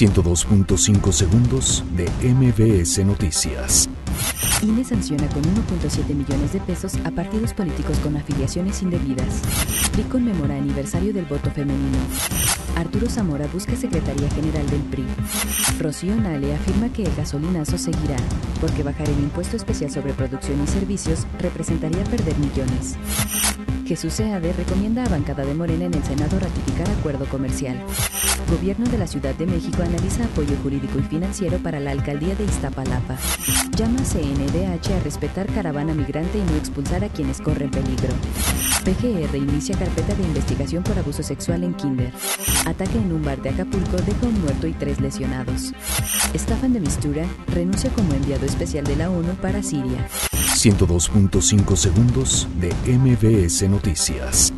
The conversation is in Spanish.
102.5 segundos de MBS Noticias. INE sanciona con 1.7 millones de pesos a partidos políticos con afiliaciones indebidas. PRI conmemora aniversario del voto femenino. Arturo Zamora busca Secretaría General del PRI. Rocío Nale afirma que el gasolinazo seguirá, porque bajar el impuesto especial sobre producción y servicios representaría perder millones. Jesús Seade recomienda a bancada de Morena en el Senado ratificar acuerdo comercial. Gobierno de la Ciudad de México analiza apoyo jurídico y financiero para la alcaldía de Iztapalapa. Llama CNDH a respetar caravana migrante y no expulsar a quienes corren peligro. PGR inicia carpeta de investigación por abuso sexual en Kinder. Ataque en un bar de Acapulco deja un muerto y tres lesionados. Estafan de Mistura renuncia como enviado especial de la ONU para Siria. 102.5 segundos de MBS Noticias.